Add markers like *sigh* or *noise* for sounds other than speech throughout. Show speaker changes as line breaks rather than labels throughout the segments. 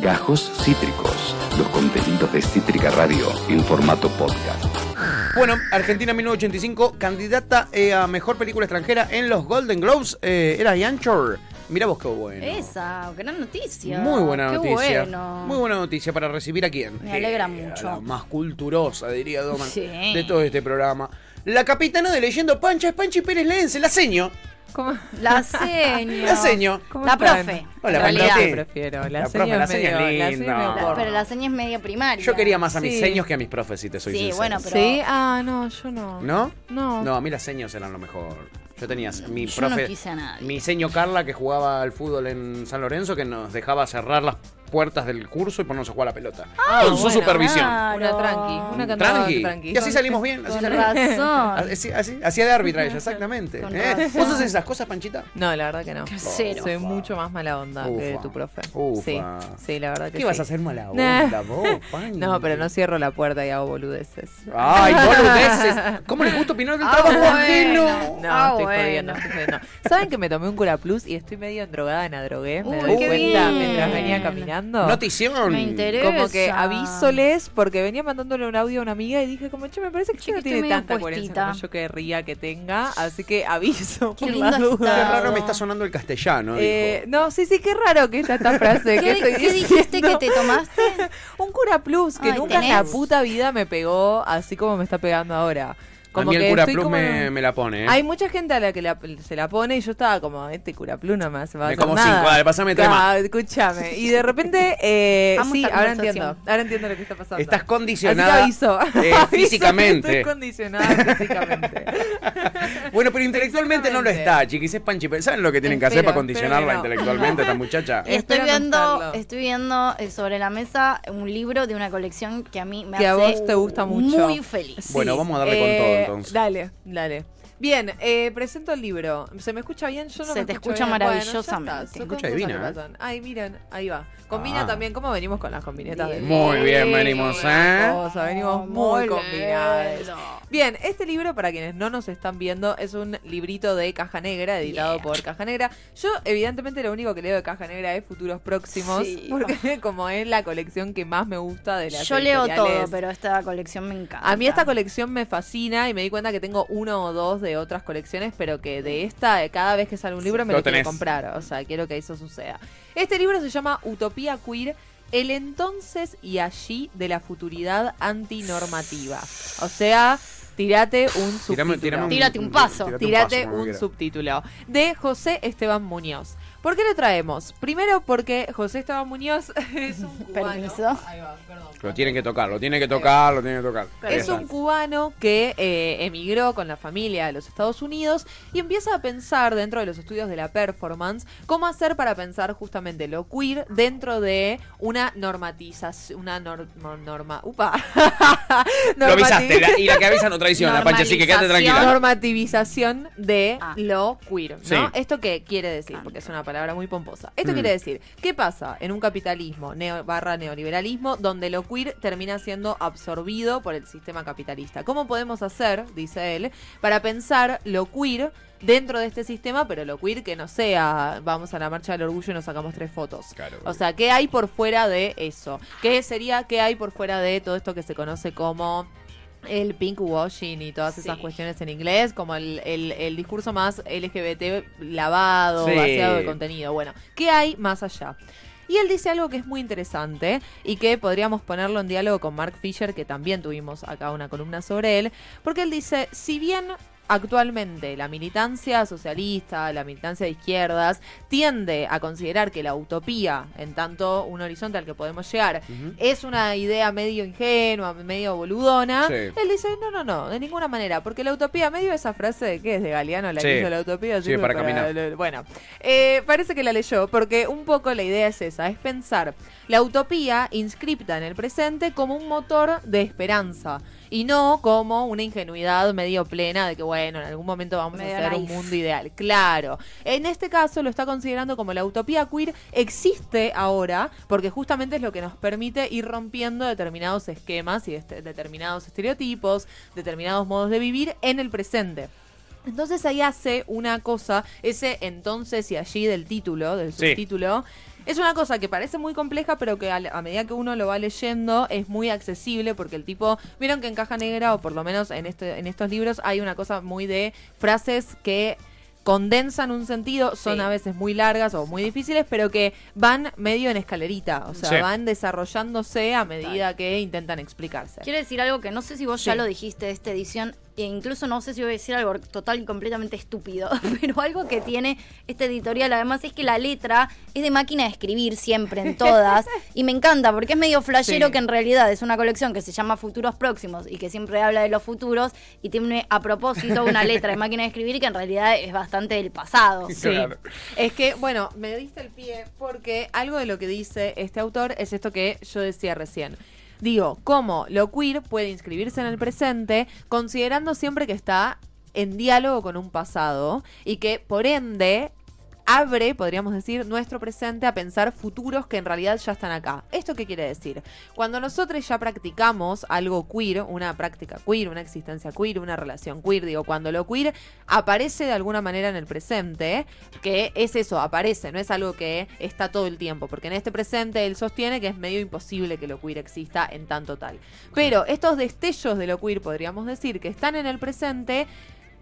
Gajos Cítricos, los contenidos de Cítrica Radio en formato podcast.
Bueno, Argentina 1985, candidata eh, a mejor película extranjera en los Golden Globes, eh, era Yanchor. Mira vos qué bueno.
Esa, gran noticia.
Muy buena
Qué
noticia.
bueno.
Muy buena noticia para recibir a quién.
Me alegra
Eh,
mucho.
La más culturosa, diría Doman,
Sí.
de todo este programa. La capitana de Leyendo Pancha es Panchi Pérez Lense, la seño.
¿Cómo,
La *laughs* seño.
La seño.
cómo
La
están?
profe.
Hola,
en realidad.
Prefiero. La,
La
seña
profe, la
medio,
es linda.
medio
pero la seña es media primaria.
Yo quería más a mis
Sí.
seños que a mis profes, si te soy
Sí,
sincero.
bueno, pero-
Sí, ah, no, yo no.
¿No?
No.
No, a mí las seños eran lo mejor. Yo tenía mi
Yo no
profe,
quise a nadie.
mi seño Carla que jugaba al fútbol en San Lorenzo que nos dejaba cerrar las puertas del curso y ponernos a jugar a la pelota.
Ah,
con su
bueno,
supervisión.
claro.
Una tranqui, una cantada
Tranqui.
tranqui.
Y así salimos bien, así
Con
salimos.
razón.
Así, así- hacía de árbitra ella, exactamente.
Con
¿Eh?
razón.
¿Vos haces esas cosas, Panchita?
No, la verdad que no.
Cero.
Soy mucho más mala onda que tu profe.
Ufa.
Sí, sí, la verdad que
¿Qué vas a hacer mala onda, vos, *laughs* Panchi?
No, pero no cierro la puerta y hago boludeces.
Ay, *laughs* boludeces. ¿Cómo les gusta opinar del
Ah,
trabajo
bueno.
ajeno?
No,
Ah,
estoy
bueno.
jodiendo, estoy jodiendo. ¿Saben que me tomé un cura plus y estoy medio endrogada en la drogué? Me
Uy,
doy cuenta
bien.
mientras venía caminando.
Notición.
Me interesa.
Como que avísoles, porque venía mandándole un audio a una amiga y dije como, che, me parece que
Che,
ella no tiene tanta coherencia como yo querría que tenga, así que aviso
Qué
por
lindo
la duda.
Qué raro me está sonando el castellano,
Eh, no, sí, sí, qué raro que está esta frase.
¿Qué,
que
qué dijiste que te tomaste? *laughs*
Un cura plus que
Ay,
nunca en la puta vida me pegó así como me está pegando ahora.
A
Como
mí el
que
cura plus
como
me, la pone, ¿eh?
Hay mucha gente a la que la- se la pone y yo estaba como, este cura plus no me hace va a
Me como
nada.
cinco, dale, pasame tres
Claro, Escúchame. Y de repente, *laughs* eh, sí, ahora entiendo. Ahora entiendo lo que está pasando.
Estás
Así
condicionada
que aviso.
eh, *laughs* físicamente.
Estoy condicionada físicamente. *laughs*
Bueno, pero intelectualmente no lo está, chiquis. Es Panchi. ¿Saben lo que tienen que hacer para condicionarla
no.
intelectualmente esta muchacha?
Estoy
Espero
viendo, estoy viendo sobre la mesa un libro de una colección que a mí me
Que a
hace
vos te gusta mucho.
muy feliz.
Bueno, vamos a darle con todo, entonces.
Dale, dale. Bien, eh, presento el libro. ¿Se me escucha bien? Yo no
Se
me
te escucha
bien. Bueno,
maravillosamente.
está,
Se escucha divina, ¿eh?
Ay, miren, ahí va. Combina
Ah.
también, ¿cómo venimos con las combinetas de
Muy bien venimos, ¿eh?
cosa, venimos
Muy
muy combinadas.
lindo.
Bien, este libro, para quienes no nos están viendo, es un librito de Caja Negra, editado
Yeah.
por Caja Negra. Yo, evidentemente, lo único que leo de Caja Negra es Futuros Próximos,
Sí.
porque *laughs* como es la colección que más me gusta de las
Yo leo todo, pero esta colección me encanta.
A mí esta colección me fascina y me di cuenta que tengo uno o dos de otras colecciones, pero que de esta, eh, cada vez que sale un libro me
Lo
lo, quiero comprar. O sea, quiero que eso suceda. Este libro se llama Utopía Queer, el entonces y allí de la futuridad antinormativa. O sea, tirate un subtítulo.
Tirame- tirame
Tírate un paso.
como
un subtítulo de José Esteban Muñoz. ¿Por qué lo traemos? Primero porque José Esteban Muñoz *laughs* es un cubano.
Permiso.
Ahí va, perdón.
Lo tienen que tocar, lo tienen que tocar, lo tienen que tocar.
Es un cubano que eh, emigró con la familia a los Estados Unidos y empieza a pensar dentro de los estudios de la performance cómo hacer para pensar justamente lo queer dentro de una normatización, una nor- no- norma, upa, *laughs*
Lo avisaste, la- y la que avisa no traiciona, Panchi, así que quédate tranquila.
normativización de
Ah.
lo queer, ¿no?
Sí.
¿Esto qué quiere decir? Porque es una palabra muy pomposa. Esto
Mm.
quiere decir, ¿qué pasa en un capitalismo neo- barra neoliberalismo donde lo queer termina siendo absorbido por el sistema capitalista? ¿Cómo podemos hacer, dice él, para pensar lo queer dentro de este sistema, pero lo queer que no sea, vamos a la marcha del orgullo y nos sacamos tres fotos?
Claro.
O sea, ¿qué hay por fuera de eso? ¿Qué sería, qué hay por fuera de todo esto que se conoce como el pink washing y todas esas
Sí.
cuestiones en inglés, como el, el- el discurso más LGBT lavado,
Sí.
vaciado de contenido. Bueno, ¿qué hay más allá? Y él dice algo que es muy interesante y que podríamos ponerlo en diálogo con Mark Fisher, que también tuvimos acá una columna sobre él, porque él dice, si bien actualmente la militancia socialista, la militancia de izquierdas, tiende a considerar que la utopía, en tanto un horizonte al que podemos llegar, es una idea medio ingenua, medio boludona.
Sí.
Él dice, no, no, no, de ninguna manera, porque la utopía, medio esa frase de que es de Galeano, la
Sí.
que hizo la utopía,
Sí, para caminar.
lo- Bueno, eh, parece que la leyó, porque un poco la idea es esa, es pensar la utopía inscripta en el presente como un motor de esperanza. Y no como una ingenuidad medio plena de que, bueno, en algún momento vamos
Medio
a hacer un mundo ideal. Claro. En este caso lo está considerando como la utopía queer existe ahora, porque justamente es lo que nos permite ir rompiendo determinados esquemas y este- determinados estereotipos, determinados modos de vivir en el presente. Entonces ahí hace una cosa, ese entonces y allí del título, del
Sí.
subtítulo, Es una cosa que parece muy compleja, pero que a, a medida que uno lo va leyendo es muy accesible porque el tipo, vieron que en Caja Negra, o por lo menos en, este, en estos libros, hay una cosa muy de frases que condensan un sentido, son
Sí.
a veces muy largas o muy difíciles, pero que van medio en escalerita, o sea,
Sí.
van desarrollándose a medida que intentan explicarse.
Quiero decir algo que no sé si vos ya lo dijiste de esta edición, e incluso no sé si voy a decir algo total y completamente estúpido, *laughs* pero algo que tiene este editorial además es que la letra es de máquina de escribir siempre en todas, *laughs* y me encanta porque es medio flashero
Sí.
que en realidad es una colección que se llama Futuros Próximos y que siempre habla de los futuros y tiene a propósito una letra de máquina de escribir que en realidad es bastante del pasado.
Sí. Claro.
Es que, bueno, me diste el pie porque algo de lo que dice este autor es esto que yo decía recién. Digo, cómo lo queer puede inscribirse en el presente considerando siempre que está en diálogo con un pasado y que por ende abre, podríamos decir, nuestro presente a pensar futuros que en realidad ya están acá. ¿Esto qué quiere decir? Cuando nosotros ya practicamos algo queer, una práctica queer, una existencia queer, una relación queer, digo, cuando lo queer aparece de alguna manera en el presente, que es eso, aparece, no es algo que está todo el tiempo, porque en este presente él sostiene que es medio imposible que lo queer exista en tanto tal. Pero estos destellos de lo queer, podríamos decir, que están en el presente,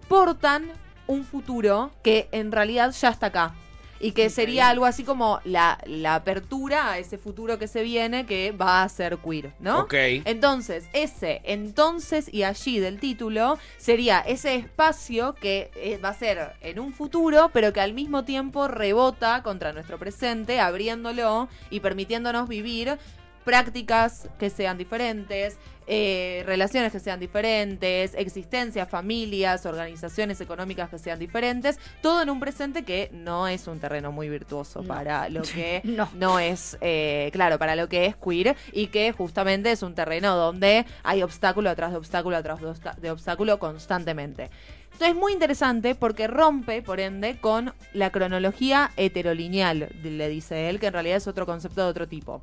portan un futuro que en realidad ya está acá. Y que sería algo así como la, la apertura a ese futuro que se viene que va a ser queer, ¿no?
Ok.
Entonces, ese entonces y allí del título sería ese espacio que eh, va a ser en un futuro, pero que al mismo tiempo rebota contra nuestro presente, abriéndolo y permitiéndonos vivir prácticas que sean diferentes, eh, relaciones que sean diferentes, existencias, familias, organizaciones económicas que sean diferentes, todo en un presente que no es un terreno muy virtuoso
No.
para lo *laughs* que
No.
no es, eh, claro, para lo que es queer y que justamente es un terreno donde hay obstáculo atrás de obstáculo atrás de obstáculo constantemente. Entonces es muy interesante porque rompe, por ende, con la cronología heterolineal, le dice él, que en realidad es otro concepto de otro tipo.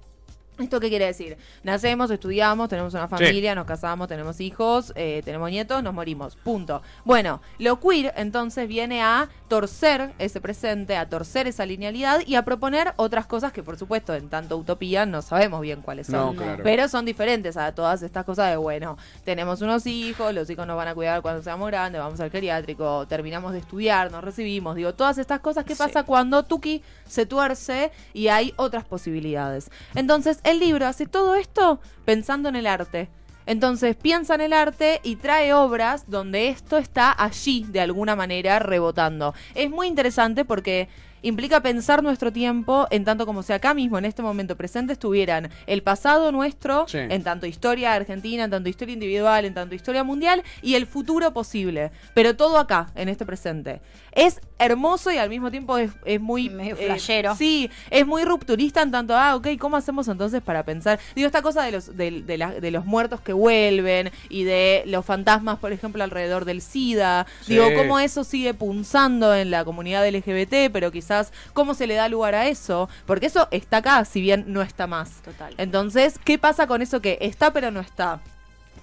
¿Esto qué quiere decir? Nacemos, estudiamos, tenemos una familia, nos casamos, tenemos hijos, eh, tenemos nietos, nos morimos. Punto. Bueno, lo queer entonces viene a torcer ese presente, a torcer esa linealidad y a proponer otras cosas que por supuesto en tanto utopía no sabemos bien cuáles son.
No, claro.
Pero son diferentes a todas estas cosas de, bueno, tenemos unos hijos, los hijos nos van a cuidar cuando seamos grandes, vamos al geriátrico, terminamos de estudiar, nos recibimos, digo, todas estas cosas que
Sí.
pasa cuando Tuki se tuerce y hay otras posibilidades. Entonces, el libro hace todo esto pensando en el arte. Entonces piensa en el arte y trae obras donde esto está allí de alguna manera rebotando. Es muy interesante porque implica pensar nuestro tiempo en tanto como si acá mismo, en este momento presente, estuvieran el pasado nuestro,
Sí.
en tanto historia argentina, en tanto historia individual, en tanto historia mundial, y el futuro posible. Pero todo acá, en este presente. Es hermoso y al mismo tiempo es, es muy...
Medio
eh,
flashero.
sí, es muy rupturista en tanto, ah, ok, ¿cómo hacemos entonces para pensar? Digo, esta cosa de los, de, de la- de los muertos que vuelven y de los fantasmas, por ejemplo, alrededor del SIDA.
Sí.
Digo, cómo eso sigue punzando en la comunidad LGBT, pero quizás cómo se le da lugar a eso, porque eso está acá, si bien no está más.
Total.
Entonces, ¿qué pasa con eso que está pero no está?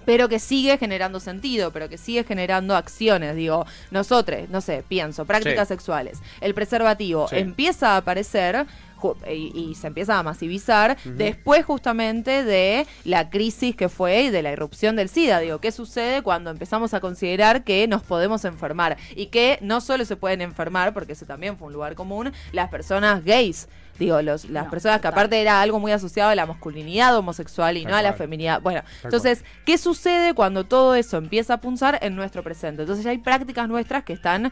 Pero que sigue generando sentido, pero que sigue generando acciones. Digo, nosotros, no sé, pienso, prácticas
Sí.
sexuales. El preservativo
Sí.
empieza a aparecer y se empieza a masivizar después justamente de la crisis que fue y de la irrupción del SIDA. Digo, ¿qué sucede cuando empezamos a considerar que nos podemos enfermar? Y que no solo se pueden enfermar, porque ese también fue un lugar común, las personas gays. Digo, los, las
No,
personas que aparte era algo muy asociado a la masculinidad homosexual y
Tal
no a la feminidad. Bueno,
Tal
entonces, ¿qué sucede cuando todo eso empieza a punzar en nuestro presente? Entonces ya hay prácticas nuestras que están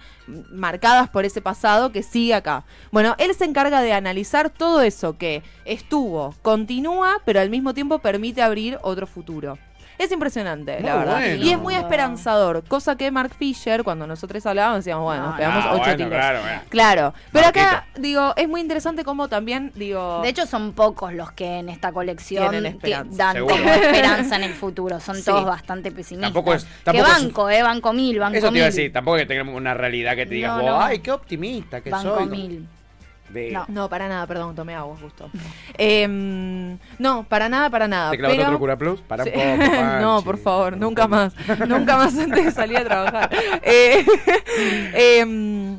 marcadas por ese pasado que sigue acá. Bueno, él se encarga de analizar todo eso que estuvo, continúa, pero al mismo tiempo permite abrir otro futuro. Es impresionante, la
Muy
verdad.
bueno.
Y es muy esperanzador, cosa que Mark Fisher, cuando nosotros hablábamos, decíamos, bueno, nos
No,
pegamos ocho
bueno,
tiros.
claro, bueno.
Claro, pero acá, digo, es muy interesante cómo también, digo...
De hecho, son pocos los que en esta colección que dan
Seguro.
como esperanza en el futuro. Son
Sí.
todos bastante pesimistas.
Tampoco es-
que
tampoco es-
banco, eh, banco mil, banco
Eso te iba a decir, tampoco que tengamos una realidad que te digas,
No,
vos,
no.
ay, qué optimista que
banco
soy.
mil.
De-
No.
No, para nada, perdón, tomé agua justo. Em, no, para nada, para nada.
¿Te clavaste
pero-
otro cura plus? Para un poco, *laughs*
no, por favor, nunca más. nunca más antes de salir a trabajar. *laughs* Eh, *laughs* em,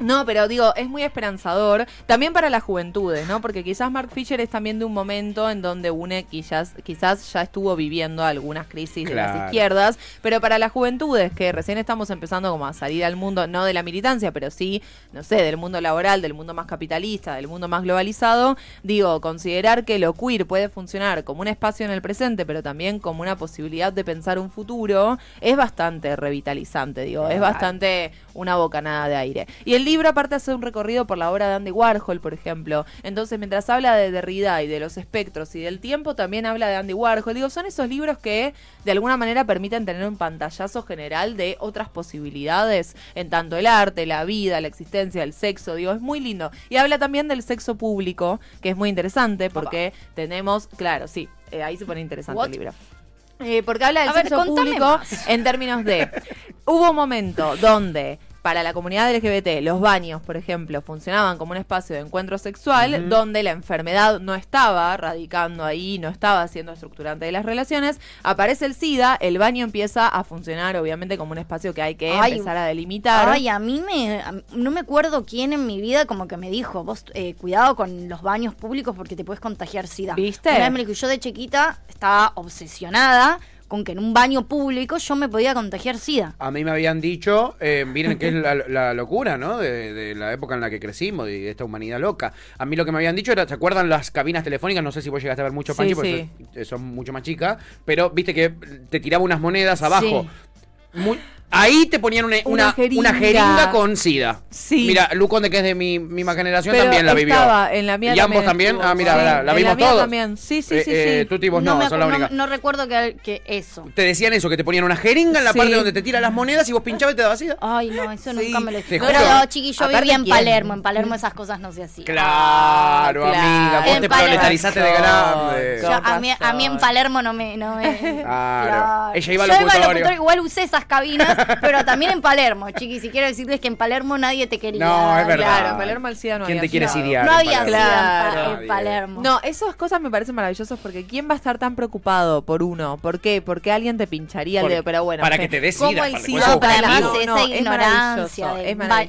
No, pero digo, es muy esperanzador también para las juventudes, ¿no? Porque quizás Mark Fisher es también de un momento en donde UNE quizás, quizás ya estuvo viviendo algunas crisis de las izquierdas, pero para las juventudes que recién estamos empezando como a salir al mundo, no de la militancia, pero sí, no sé, del mundo laboral, del mundo más capitalista, del mundo más globalizado, digo, considerar que lo queer puede funcionar como un espacio en el presente, pero también como una posibilidad de pensar un futuro, es bastante revitalizante, digo, es bastante una bocanada de aire. Y el libro aparte hace un recorrido por la obra de Andy Warhol, por ejemplo. Entonces, mientras habla de Derrida y de los espectros y del tiempo, también habla de Andy Warhol. Digo, son esos libros que de alguna manera permiten tener un pantallazo general de otras posibilidades en tanto el arte, la vida, la existencia, el sexo. Digo, es muy lindo. Y habla también del sexo público, que es muy interesante porque tenemos, claro, sí, eh, ahí se pone interesante
What?
el libro. Eh, porque habla del
A
sexo público
más.
en términos de hubo un momento donde para la comunidad LGBT los baños, por ejemplo, funcionaban como un espacio de encuentro sexual donde la enfermedad no estaba radicando ahí, no estaba siendo estructurante de las relaciones, aparece el SIDA, el baño empieza a funcionar obviamente como un espacio que hay que
Ay,
empezar a delimitar.
Ay, a mí me. a- no me acuerdo quién en mi vida como que me dijo, vos, eh, cuidado con los baños públicos porque te puedes contagiar SIDA.
¿Viste?
Una vez me dijo, yo de chiquita estaba obsesionada con que en un baño público yo me podía contagiar SIDA.
A mí me habían dicho, eh, miren que es la, la locura, ¿no? De, de la época en la que crecimos y de esta humanidad loca. A mí lo que me habían dicho era, ¿se acuerdan las cabinas telefónicas? No sé si vos llegaste a ver mucho,
Sí,
Panchi, porque
sí.
sos, sos mucho más chica, pero viste que te tiraba unas monedas abajo.
Sí.
Muy- ahí te ponían una,
Una
una,
jeringa.
una jeringa con SIDA.
Sí.
Mira, Luconde, que es de mi misma generación,
Pero
también la vivió.
estaba, en la mía
¿Y ambos también?
estuvo,
Ah, mira,
sí.
la, la
En
vimos
la mía
todos.
también, sí, sí, sí,
Eh,
sí.
Tú, Tibos, no,
me
sos
acu-
la
no-
única.
no recuerdo que, que eso.
Te decían eso, que te ponían una jeringa en la
Sí.
parte donde te tiran las monedas y vos pinchabas y te dabas SIDA.
Ay, no, eso
Sí.
nunca me lo Pero
juro.
chiqui, yo
Aparte,
vivía en
¿quién?
Palermo. En Palermo esas cosas no se hacían.
Claro,
Claro.
amiga, vos
En
te
Palermo.
proletarizaste de grande.
Yo- a, mí, a mí en Palermo no me... No me *laughs*
Claro. Ella iba al locutorio.
Igual usé esas cabinas, pero también en Palermo, chiqui. Si quiero decirles que en Palermo nadie te quería.
No, es verdad.
Claro, Palermo al SIDA no
¿Quién
había
te quiere
SIDA.
sidiar?
No había
Palermo?
SIDA en,
Claro.
Pa- en Palermo.
No, esas cosas me parecen maravillosas porque ¿quién va a estar tan preocupado por uno? ¿Por qué? Porque alguien te pincharía el dedo, pero bueno.
para que te des
¿cómo
SIDA, para-
No, además
vivo.
esa
es
ignorancia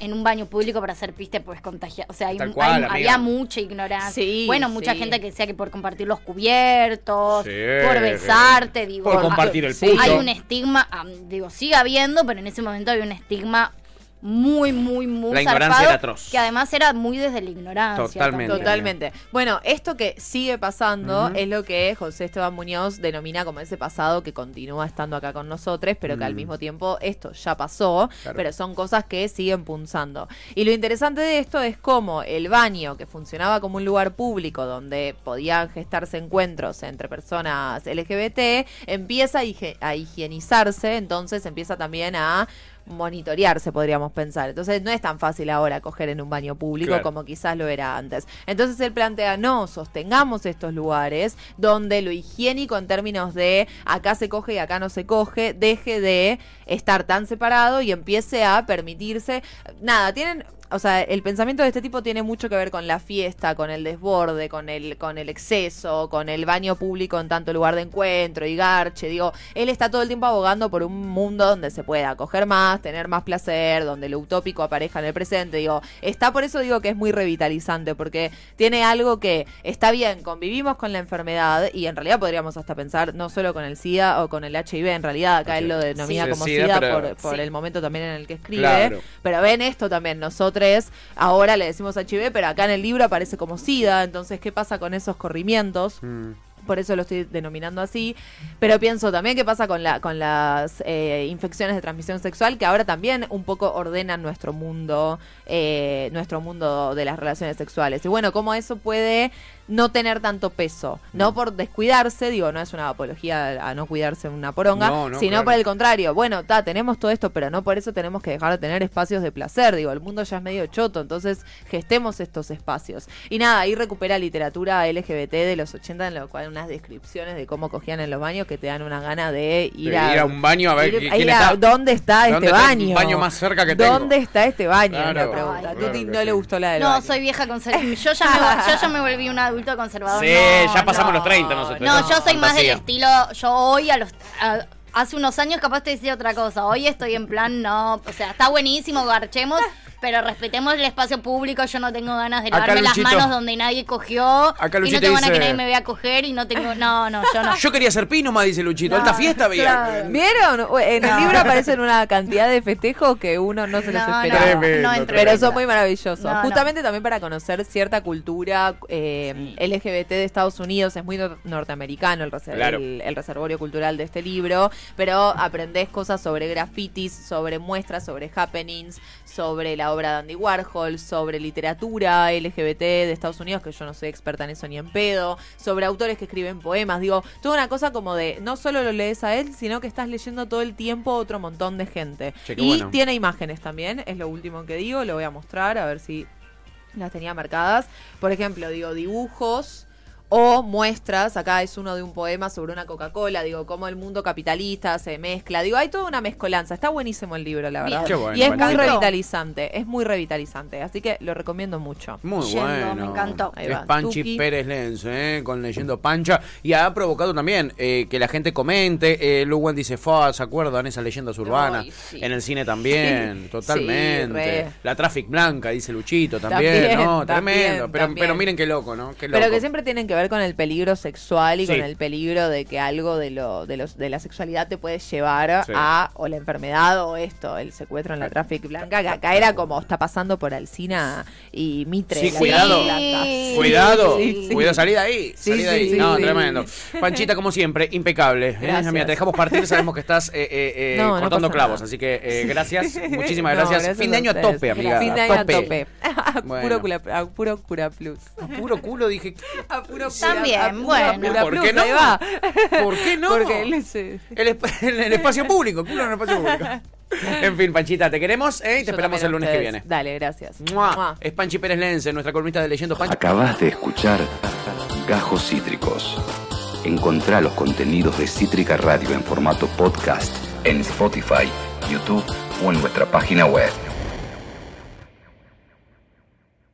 en un baño público para hacer pis te puedes contagiar. O sea, había mucha ignorancia.
Sí,
bueno, mucha
sí.
gente que decía que por compartir los cubiertos,
Sí.
por besarte, digo.
Por compartir el puto.
Hay un estigma, digo, sigue habiendo, pero en ese momento había un estigma muy, muy, muy
La ignorancia
zarpado,
era atroz.
Que además era muy desde la ignorancia.
Totalmente.
Totalmente. Bueno, esto que sigue pasando es lo que José Esteban Muñoz denomina como ese pasado que continúa estando acá con nosotros, pero que al
Mm.
mismo tiempo esto ya pasó,
Claro.
pero son cosas que siguen punzando. Y lo interesante de esto es cómo el baño, que funcionaba como un lugar público donde podían gestarse encuentros entre personas LGBT, empieza a, a higienizarse, entonces empieza también a monitorearse, podríamos pensar. Entonces no es tan fácil ahora coger en un baño público
Claro.
como quizás lo era antes. Entonces él plantea, no, sostengamos estos lugares donde lo higiénico en términos de acá se coge y acá no se coge, deje de estar tan separado y empiece a permitirse. Nada, tienen... O sea, el pensamiento de este tipo tiene mucho que ver con la fiesta, con el desborde, con el, con el exceso, con el baño público en tanto lugar de encuentro y garche. Digo, él está todo el tiempo abogando por un mundo donde se pueda coger más, tener más placer, donde lo utópico aparezca en el presente. Digo, está por eso digo que es muy revitalizante, porque tiene algo que está bien, convivimos con la enfermedad y en realidad podríamos hasta pensar no solo con el SIDA o con el HIV, en realidad acá él lo denomina
Sí,
como
SIDA,
SIDA,
pero-
por, por
Sí.
el momento también en el que escribe.
Claro.
Pero ven esto también, nosotros ahora le decimos HIV, pero acá en el libro aparece como SIDA, entonces, ¿qué pasa con esos corrimientos?
Mm.
por eso lo estoy denominando así. Pero pienso también qué pasa con, la, con las eh, infecciones de transmisión sexual, que ahora también un poco ordenan nuestro mundo, eh, nuestro mundo de las relaciones sexuales. Y bueno, cómo eso puede no tener tanto peso. No por descuidarse, digo, no es una apología a no cuidarse una poronga,
No, no,
sino
claro.
por el contrario. Bueno, ta, tenemos todo esto, pero no por eso tenemos que dejar de tener espacios de placer. Digo, el mundo ya es medio choto, entonces gestemos estos espacios. Y nada, ahí recupera literatura LGBT de los 80, en lo cual unas descripciones de cómo cogían en los baños que te dan una gana de ir,
De ir a un baño a ver
ir-
qui-
ir
quién
a-
está.
¿Dónde está
¿Dónde
este
está el
baño?
baño más cerca que tengo?
¿Dónde está este baño?
Claro,
Es la pregunta.
Ay,
A
claro
Tuti
que
no
sí.
le gustó la del
No,
baño.
soy vieja conservadora. Yo ya me, yo ya me volví un adulto conservador.
Sí,
no,
ya pasamos
no.
los 30 nosotros.
No, yo soy más del
fantasía.
estilo. Yo hoy a los. a- hace unos años capaz te decía otra cosa. Hoy estoy en plan, no. O sea, está buenísimo, garchemos. Pero respetemos el espacio público. Yo no tengo ganas de lavarme las
Luchito-
manos donde nadie cogió.
Acá
y no
Luchito
tengo ganas que
dice-
nadie me vea coger y no tengo. No, no, yo no. *laughs*
Yo quería ser pino, más dice Luchito. Alta fiesta veía.
claro.
¿Vieron? En el libro aparecen una cantidad de festejos que uno no se los
No,
esperaba.
no,
Tremendo,
no entro
Pero son muy maravillosos.
No, no.
Justamente también para conocer cierta cultura eh, LGBT de Estados Unidos. Es muy nor- norteamericano el, reser-
Claro.
el- el reservorio cultural de este libro. Pero aprendés cosas sobre grafitis, sobre muestras, sobre happenings, sobre la obra de Andy Warhol, sobre literatura LGBT de Estados Unidos, que yo no soy experta en eso ni en pedo, sobre autores que escriben poemas. Digo, toda una cosa como de no solo lo lees a él, sino que estás leyendo todo el tiempo otro montón de gente.
Che,
y
bueno.
tiene imágenes también, es lo último que digo, lo voy a mostrar a ver si las tenía marcadas. Por ejemplo, digo, dibujos o muestras, acá es uno de un poema sobre una Coca-Cola, digo, cómo el mundo capitalista se mezcla, digo, hay toda una mezcolanza, está buenísimo el libro, la verdad.
Bien.
Qué bueno,
y es
bueno.
muy revitalizante, es muy revitalizante, así que lo recomiendo mucho.
Muy
Yendo,
bueno.
me encantó.
Ahí
Es
va,
Panchi
Tuki.
Pérez Lenz, ¿eh? con Leyendo Pancha. Y ha provocado también eh, que la gente comente. Eh, Luwan dice, "Fua, ¿se acuerdan esas leyendas urbanas?
Ay, sí.
En el cine también,
Sí,
totalmente. la Traffic Blanca, dice Luchito, también,
También,
¿no?
también,
Tremendo. Pero,
también.
pero miren qué loco, ¿no? Qué loco.
Pero que siempre tienen que ver con el peligro sexual y
Sí.
con el peligro de que algo de lo de los de la sexualidad te puede llevar
Sí.
a o la enfermedad o esto, el secuestro en la Traffic Blanca, que acá era como está pasando por Alcina y Mitre.
Sí, cuidado. Cuidado,
Sí, sí.
cuidado, salí de ahí,
Sí,
salí de ahí.
sí,
no,
sí.
tremendo. Panchita, como siempre, impecable. ¿eh?
Gracias.
Mira, te dejamos partir, sabemos que estás eh, eh, eh,
No,
cortando clavos,
nada.
así que eh, gracias, *laughs* muchísimas
No,
gracias. Fin de año a tope, amiga.
Fin de
a
año a
tope.
tope. *laughs* A
Bueno.
puro, a puro cura plus.
A puro culo dije,
A puro
También,
a
bueno.
cura
¿Por qué no?
va.
¿por qué no?
Porque él es,
El, esp- *laughs* en el espacio público, culo en el espacio público. *laughs* En fin, Panchita, te queremos ¿eh? y te
yo
esperamos el lunes
a
que viene.
Dale, gracias.
¡Mua!
Mua.
Es Panchi Pérez Lense, nuestra columnista de Leyendo Panchi.
Acabas de escuchar Gajos Cítricos. Encontrá los contenidos de Cítrica Radio en formato podcast en Spotify, YouTube o en nuestra página web.